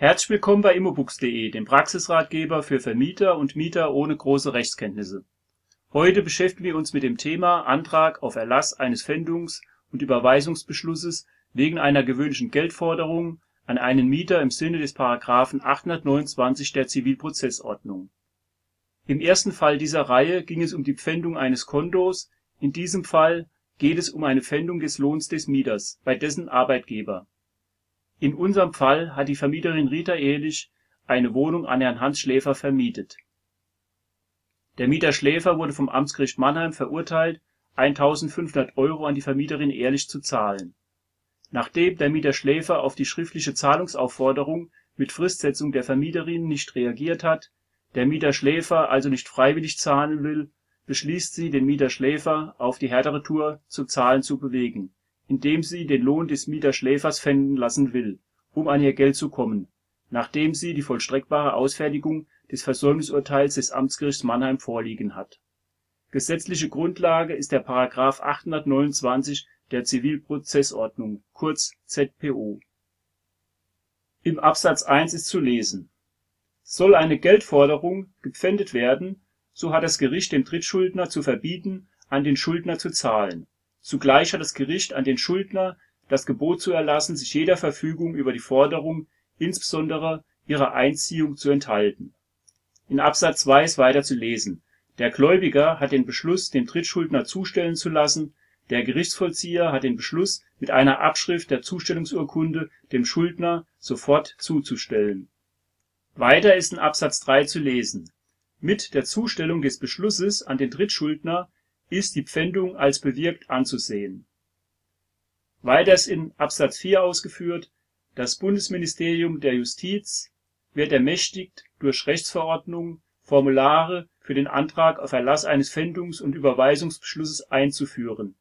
Herzlich willkommen bei immobooks.de, dem Praxisratgeber für Vermieter und Mieter ohne große Rechtskenntnisse. Heute beschäftigen wir uns mit dem Thema Antrag auf Erlass eines Pfändungs und Überweisungsbeschlusses wegen einer gewöhnlichen Geldforderung an einen Mieter im Sinne des § 829 der Zivilprozessordnung. Im ersten Fall dieser Reihe ging es um die Pfändung eines Kontos, in diesem Fall geht es um eine Pfändung des Lohns des Mieters bei dessen Arbeitgeber in unserem Fall hat die Vermieterin Rita Ehrlich eine Wohnung an Herrn Hans Schläfer vermietet. Der Mieter Schläfer wurde vom Amtsgericht Mannheim verurteilt, 1.500 Euro an die Vermieterin Ehrlich zu zahlen. Nachdem der Mieter Schläfer auf die schriftliche Zahlungsaufforderung mit Fristsetzung der Vermieterin nicht reagiert hat, der Mieter Schläfer also nicht freiwillig zahlen will, beschließt sie, den Mieter Schläfer auf die härtere Tour zu Zahlen zu bewegen indem sie den Lohn des Mieters Schläfers pfänden lassen will, um an ihr Geld zu kommen, nachdem sie die vollstreckbare Ausfertigung des Versäumnisurteils des Amtsgerichts Mannheim vorliegen hat. Gesetzliche Grundlage ist der § 829 der Zivilprozessordnung kurz ZPO. Im Absatz 1 ist zu lesen: Soll eine Geldforderung gepfändet werden, so hat das Gericht dem Drittschuldner zu verbieten, an den Schuldner zu zahlen Zugleich hat das Gericht an den Schuldner das Gebot zu erlassen, sich jeder Verfügung über die Forderung, insbesondere ihrer Einziehung, zu enthalten. In Absatz 2 ist weiter zu lesen: Der Gläubiger hat den Beschluss dem Drittschuldner zustellen zu lassen, der Gerichtsvollzieher hat den Beschluss mit einer Abschrift der Zustellungsurkunde dem Schuldner sofort zuzustellen. Weiter ist in Absatz 3 zu lesen: Mit der Zustellung des Beschlusses an den Drittschuldner ist die Pfändung als bewirkt anzusehen. Weiters in Absatz 4 ausgeführt, das Bundesministerium der Justiz wird ermächtigt, durch Rechtsverordnung Formulare für den Antrag auf Erlass eines Pfändungs und Überweisungsbeschlusses einzuführen.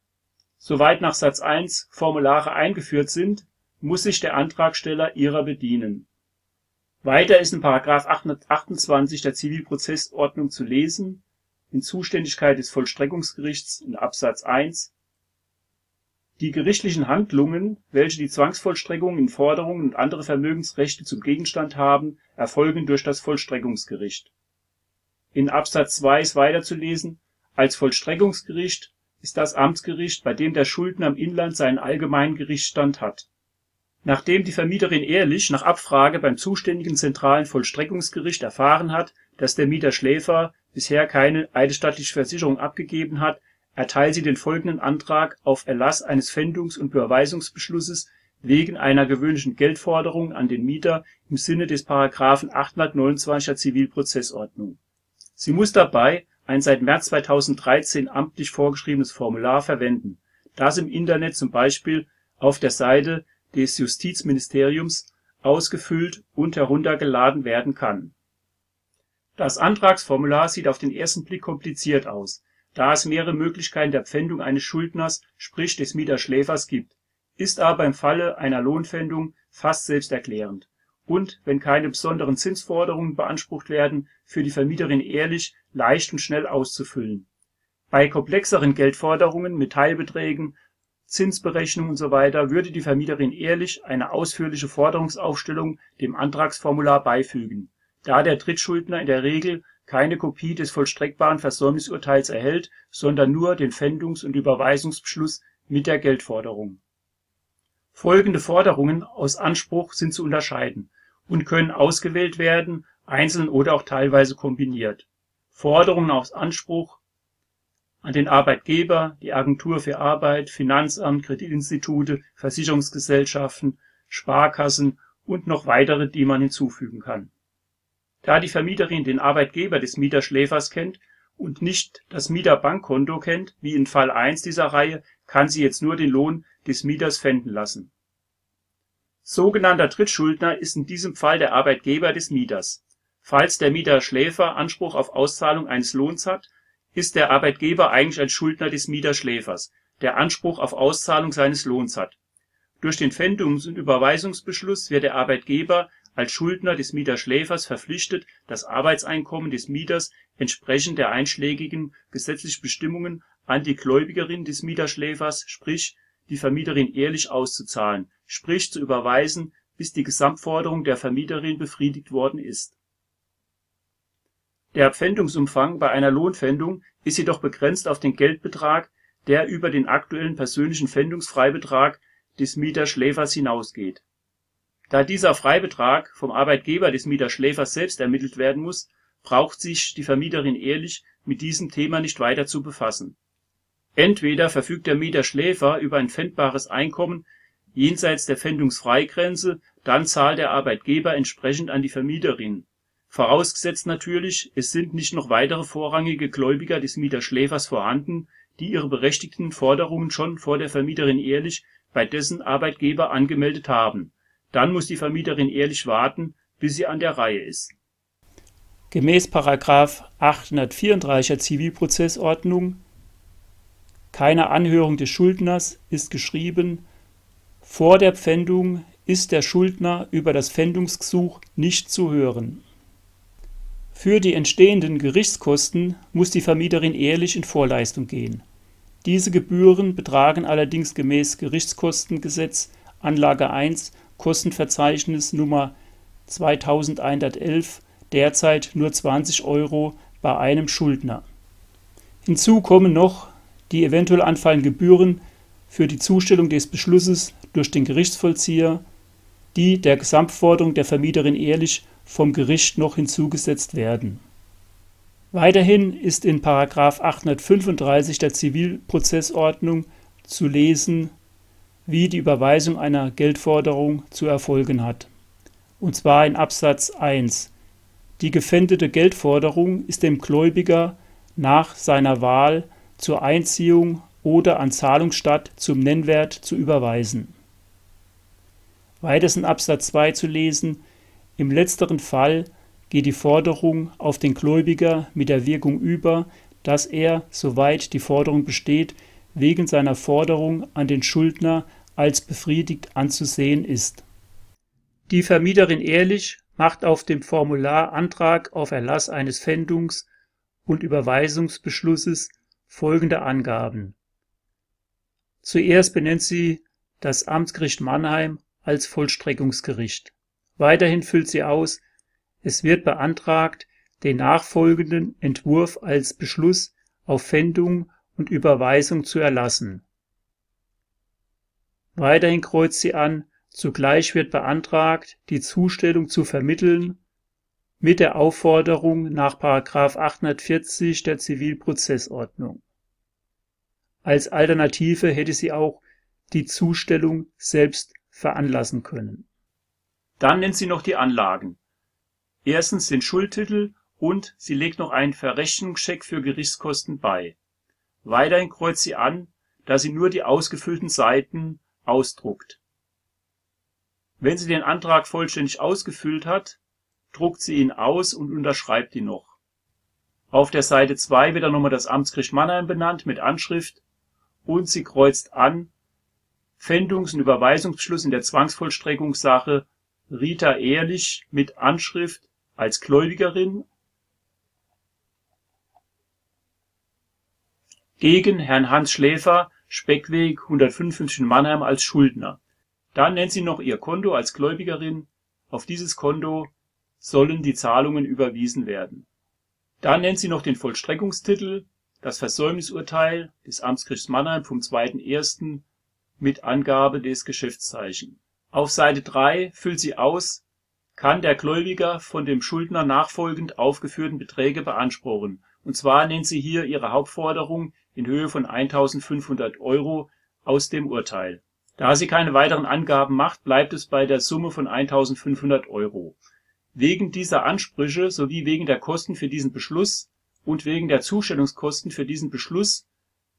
Soweit nach Satz 1 Formulare eingeführt sind, muss sich der Antragsteller ihrer bedienen. Weiter ist in § 828 der Zivilprozessordnung zu lesen in Zuständigkeit des Vollstreckungsgerichts in Absatz 1: Die gerichtlichen Handlungen, welche die Zwangsvollstreckung in Forderungen und andere Vermögensrechte zum Gegenstand haben, erfolgen durch das Vollstreckungsgericht. In Absatz 2 ist weiter zu lesen: Als Vollstreckungsgericht ist das Amtsgericht, bei dem der Schuldner im Inland seinen allgemeinen Gerichtsstand hat. Nachdem die Vermieterin Ehrlich nach Abfrage beim zuständigen zentralen Vollstreckungsgericht erfahren hat, dass der Mieter Schläfer bisher keine eidesstattliche Versicherung abgegeben hat, erteilt sie den folgenden Antrag auf Erlass eines Pfändungs und Überweisungsbeschlusses wegen einer gewöhnlichen Geldforderung an den Mieter im Sinne des § 829 der Zivilprozessordnung. Sie muss dabei ein seit März 2013 amtlich vorgeschriebenes Formular verwenden, das im Internet zum Beispiel auf der Seite des Justizministeriums ausgefüllt und heruntergeladen werden kann das Antragsformular sieht auf den ersten Blick kompliziert aus, da es mehrere Möglichkeiten der Pfändung eines Schuldners sprich des Mieterschläfers gibt, ist aber im Falle einer Lohnpfändung fast selbsterklärend und, wenn keine besonderen Zinsforderungen beansprucht werden, für die Vermieterin ehrlich, leicht und schnell auszufüllen. Bei komplexeren Geldforderungen mit Teilbeträgen, Zinsberechnung usw. würde die Vermieterin ehrlich eine ausführliche Forderungsaufstellung dem Antragsformular beifügen da der Drittschuldner in der Regel keine Kopie des vollstreckbaren Versäumnisurteils erhält, sondern nur den Pfändungs und Überweisungsbeschluss mit der Geldforderung. Folgende Forderungen aus Anspruch sind zu unterscheiden und können ausgewählt werden, einzeln oder auch teilweise kombiniert: Forderungen aus Anspruch an den Arbeitgeber, die Agentur für Arbeit, Finanzamt, Kreditinstitute, Versicherungsgesellschaften, Sparkassen und noch weitere, die man hinzufügen kann da die Vermieterin den Arbeitgeber des Mieterschläfers kennt und nicht das Mieterbankkonto kennt, wie in Fall 1 dieser Reihe, kann sie jetzt nur den Lohn des Mieters pfänden lassen. Sogenannter Drittschuldner ist in diesem Fall der Arbeitgeber des Mieters. Falls der Mieterschläfer Anspruch auf Auszahlung eines Lohns hat, ist der Arbeitgeber eigentlich ein Schuldner des Mieterschläfers, der Anspruch auf Auszahlung seines Lohns hat. Durch den Pfändungs und Überweisungsbeschluss wird der Arbeitgeber als Schuldner des Mieterschläfers verpflichtet, das Arbeitseinkommen des Mieters entsprechend der einschlägigen gesetzlichen Bestimmungen an die Gläubigerin des Mieterschläfers, sprich die Vermieterin ehrlich auszuzahlen, sprich zu überweisen bis die Gesamtforderung der Vermieterin befriedigt worden ist. Der Pfändungsumfang bei einer Lohnpfändung ist jedoch begrenzt auf den Geldbetrag, der über den aktuellen persönlichen Pfändungsfreibetrag des Mieterschläfers hinausgeht. Da dieser Freibetrag vom Arbeitgeber des Mieterschläfers selbst ermittelt werden muss, braucht sich die Vermieterin ehrlich mit diesem Thema nicht weiter zu befassen. Entweder verfügt der Mieterschläfer über ein pfändbares Einkommen jenseits der Pfändungsfreigrenze, dann zahlt der Arbeitgeber entsprechend an die Vermieterin Vorausgesetzt natürlich, es sind nicht noch weitere vorrangige Gläubiger des Mieterschläfers vorhanden, die ihre berechtigten Forderungen schon vor der Vermieterin ehrlich bei dessen Arbeitgeber angemeldet haben. Dann muss die Vermieterin ehrlich warten, bis sie an der Reihe ist. Gemäß § 834 Zivilprozessordnung keine Anhörung des Schuldners ist geschrieben, vor der Pfändung ist der Schuldner über das Pfändungsgesuch nicht zu hören für die entstehenden Gerichtskosten muss die Vermieterin ehrlich in Vorleistung gehen. Diese Gebühren betragen allerdings gemäß Gerichtskostengesetz Anlage 1 Kostenverzeichnis Nummer 2111 derzeit nur 20 Euro bei einem Schuldner. Hinzu kommen noch die eventuell anfallenden Gebühren für die Zustellung des Beschlusses durch den Gerichtsvollzieher, die der Gesamtforderung der Vermieterin ehrlich vom Gericht noch hinzugesetzt werden. Weiterhin ist in § 835 der Zivilprozessordnung zu lesen, wie die Überweisung einer Geldforderung zu erfolgen hat. Und zwar in Absatz 1. Die gefändete Geldforderung ist dem Gläubiger nach seiner Wahl zur Einziehung oder an Zahlungsstatt zum Nennwert zu überweisen. Weiters in Absatz 2 zu lesen, im letzteren Fall geht die Forderung auf den Gläubiger mit der Wirkung über, dass er, soweit die Forderung besteht, wegen seiner Forderung an den Schuldner als befriedigt anzusehen ist. Die Vermieterin Ehrlich macht auf dem Formular Antrag auf Erlass eines Pfändungs und Überweisungsbeschlusses folgende Angaben. Zuerst benennt sie das Amtsgericht Mannheim als Vollstreckungsgericht Weiterhin füllt sie aus: Es wird beantragt, den nachfolgenden Entwurf als Beschluss auf Pfändung und Überweisung zu erlassen. Weiterhin kreuzt sie an: Zugleich wird beantragt, die Zustellung zu vermitteln mit der Aufforderung nach § 840 der Zivilprozessordnung. Als Alternative hätte sie auch die Zustellung selbst veranlassen können dann nennt sie noch die Anlagen. Erstens den Schuldtitel und sie legt noch einen Verrechnungscheck für Gerichtskosten bei. Weiterhin kreuzt sie an, dass sie nur die ausgefüllten Seiten ausdruckt. Wenn sie den Antrag vollständig ausgefüllt hat, druckt sie ihn aus und unterschreibt ihn noch. Auf der Seite 2 wird dann nochmal das Amtsgericht Mannheim benannt mit Anschrift und sie kreuzt an Pfändungs- und Überweisungsbeschluss in der Zwangsvollstreckungssache Rita Ehrlich mit Anschrift als Gläubigerin gegen Herrn Hans Schläfer, Speckweg 155 in Mannheim als Schuldner. Dann nennt sie noch ihr Konto als Gläubigerin. Auf dieses Konto sollen die Zahlungen überwiesen werden. Dann nennt sie noch den Vollstreckungstitel, das Versäumnisurteil des Amtsgerichts Mannheim vom 2.1. mit Angabe des Geschäftszeichen auf Seite 3 füllt sie aus: Kann der Gläubiger von dem Schuldner nachfolgend aufgeführten Beträge beanspruchen, und zwar nennt sie hier ihre Hauptforderung in Höhe von 1.500 Euro aus dem Urteil. Da sie keine weiteren Angaben macht, bleibt es bei der Summe von 1.500 Euro. Wegen dieser Ansprüche sowie wegen der Kosten für diesen Beschluss und wegen der Zustellungskosten für diesen Beschluss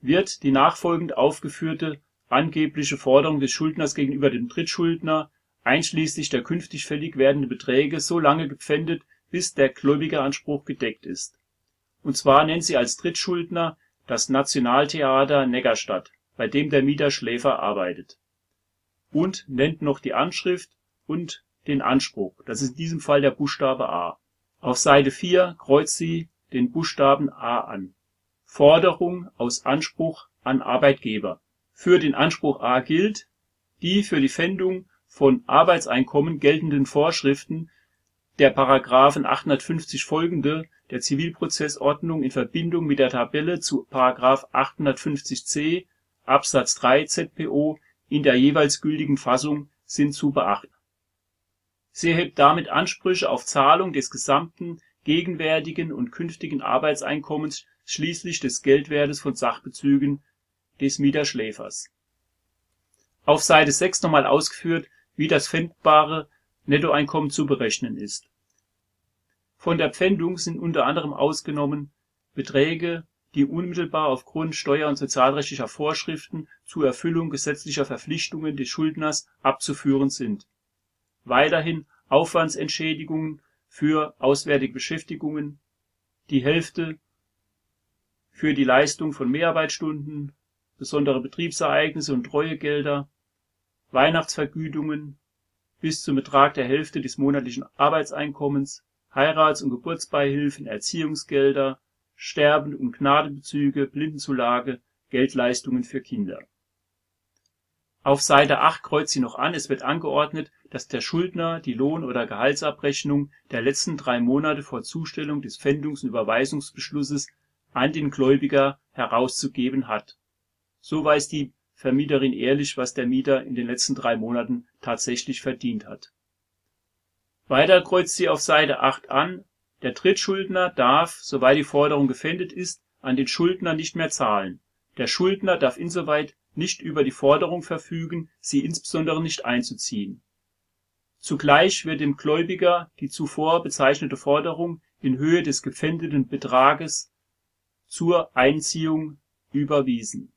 wird die nachfolgend aufgeführte angebliche Forderung des Schuldners gegenüber dem Drittschuldner einschließlich der künftig fällig werdenden Beträge so lange gepfändet, bis der Gläubigeranspruch gedeckt ist. Und zwar nennt sie als Drittschuldner das Nationaltheater Neckarstadt, bei dem der Mieter Schläfer arbeitet. Und nennt noch die Anschrift und den Anspruch, das ist in diesem Fall der Buchstabe A. Auf Seite 4 kreuzt sie den Buchstaben A an. Forderung aus Anspruch an Arbeitgeber für den Anspruch A gilt: die für die Pfändung von Arbeitseinkommen geltenden Vorschriften der § 850 folgende der Zivilprozessordnung in Verbindung mit der Tabelle zu § 850c Absatz 3 ZPO in der jeweils gültigen Fassung sind zu beachten. Sie erhebt damit Ansprüche auf Zahlung des gesamten gegenwärtigen und künftigen Arbeitseinkommens schließlich des Geldwertes von Sachbezügen des Mieterschläfers. Auf Seite 6 nochmal ausgeführt, wie das pfändbare Nettoeinkommen zu berechnen ist. Von der Pfändung sind unter anderem ausgenommen Beträge, die unmittelbar aufgrund steuer und sozialrechtlicher Vorschriften zur Erfüllung gesetzlicher Verpflichtungen des Schuldners abzuführen sind. Weiterhin Aufwandsentschädigungen für auswärtige Beschäftigungen, die Hälfte für die Leistung von Mehrarbeitsstunden, besondere Betriebsereignisse und Treuegelder, Weihnachtsvergütungen bis zum Betrag der Hälfte des monatlichen Arbeitseinkommens, Heirats und Geburtsbeihilfen, Erziehungsgelder, Sterben und Gnadebezüge, Blindenzulage, Geldleistungen für Kinder. Auf Seite 8 kreuzt sie noch an, es wird angeordnet, dass der Schuldner die Lohn oder Gehaltsabrechnung der letzten drei Monate vor Zustellung des Pfändungs und Überweisungsbeschlusses an den Gläubiger herauszugeben hat. So weiß die Vermieterin ehrlich, was der Mieter in den letzten drei Monaten tatsächlich verdient hat. Weiter kreuzt sie auf Seite 8 an der Drittschuldner darf, soweit die Forderung gefändet ist, an den Schuldner nicht mehr zahlen. Der Schuldner darf insoweit nicht über die Forderung verfügen, sie insbesondere nicht einzuziehen. Zugleich wird dem Gläubiger die zuvor bezeichnete Forderung in Höhe des gepfändeten Betrages zur Einziehung überwiesen.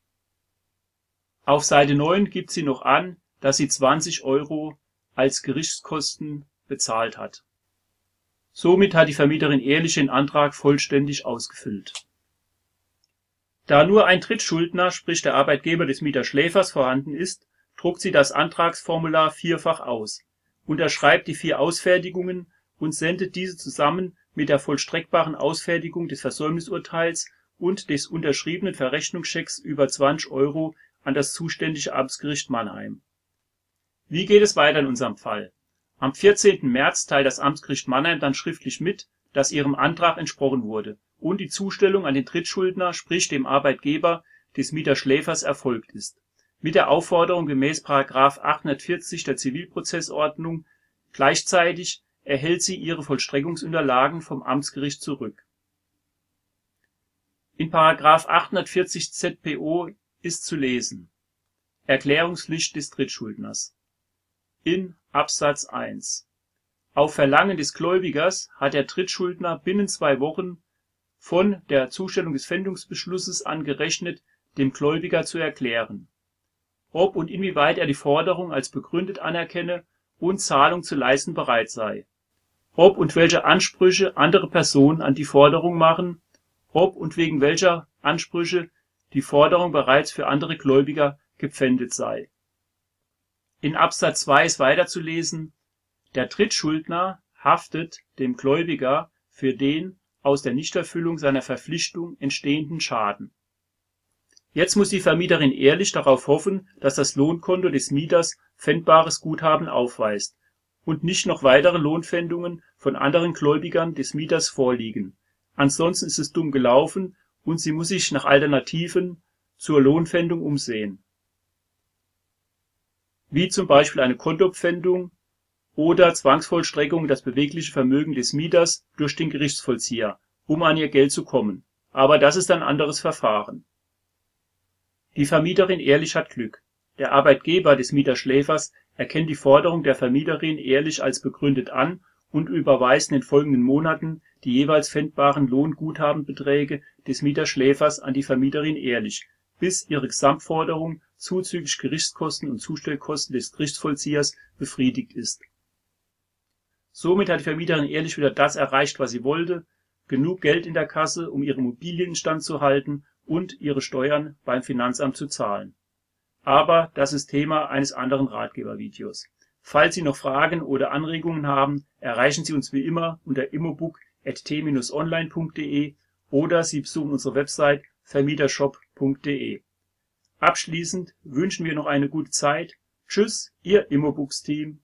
Auf Seite 9 gibt sie noch an, dass sie 20 Euro als Gerichtskosten bezahlt hat Somit hat die Vermieterin ehrlich den Antrag vollständig ausgefüllt. Da nur ein Drittschuldner, sprich der Arbeitgeber des Mieterschläfers, vorhanden ist, druckt sie das Antragsformular vierfach aus, unterschreibt die vier Ausfertigungen und sendet diese zusammen mit der vollstreckbaren Ausfertigung des Versäumnisurteils und des unterschriebenen Verrechnungschecks über 20 Euro an das zuständige Amtsgericht Mannheim. Wie geht es weiter in unserem Fall am 14. März teilt das Amtsgericht Mannheim dann schriftlich mit, dass ihrem Antrag entsprochen wurde und die Zustellung an den Drittschuldner, sprich dem Arbeitgeber des Mieterschläfers erfolgt ist, mit der Aufforderung gemäß § 840 der Zivilprozessordnung. Gleichzeitig erhält sie ihre Vollstreckungsunterlagen vom Amtsgericht zurück. In § 840 ZPO ist zu lesen: Erklärungspflicht des Drittschuldners in Absatz 1 Auf Verlangen des Gläubigers hat der Drittschuldner binnen zwei Wochen von der Zustellung des Pfändungsbeschlusses an gerechnet dem Gläubiger zu erklären, ob und inwieweit er die Forderung als begründet anerkenne und Zahlung zu leisten bereit sei, ob und welche Ansprüche andere Personen an die Forderung machen, ob und wegen welcher Ansprüche die Forderung bereits für andere Gläubiger gepfändet sei in Absatz 2 ist weiterzulesen: Der Drittschuldner haftet dem Gläubiger für den aus der Nichterfüllung seiner Verpflichtung entstehenden Schaden. Jetzt muss die Vermieterin ehrlich darauf hoffen, dass das Lohnkonto des Mieters pfändbares Guthaben aufweist und nicht noch weitere Lohnpfändungen von anderen Gläubigern des Mieters vorliegen. Ansonsten ist es dumm gelaufen und sie muss sich nach Alternativen zur Lohnpfändung umsehen wie zum Beispiel eine Kontopfändung oder Zwangsvollstreckung das bewegliche Vermögen des Mieters durch den Gerichtsvollzieher, um an ihr Geld zu kommen, aber das ist ein anderes Verfahren. Die Vermieterin Ehrlich hat Glück. Der Arbeitgeber des Mieterschläfers erkennt die Forderung der Vermieterin ehrlich als begründet an und überweist in den folgenden Monaten die jeweils pfändbaren Lohnguthabenbeträge des Mieterschläfers an die Vermieterin Ehrlich, bis ihre Gesamtforderung zuzüglich Gerichtskosten und Zustellkosten des Gerichtsvollziehers befriedigt ist. Somit hat die Vermieterin ehrlich wieder das erreicht, was sie wollte, genug Geld in der Kasse, um ihre zu halten und ihre Steuern beim Finanzamt zu zahlen. Aber das ist Thema eines anderen Ratgebervideos. Falls Sie noch Fragen oder Anregungen haben, erreichen Sie uns wie immer unter immobook.t-online.de oder Sie besuchen unsere Website vermietershop.de Abschließend wünschen wir noch eine gute Zeit Tschüss, Ihr Immobooks-Team.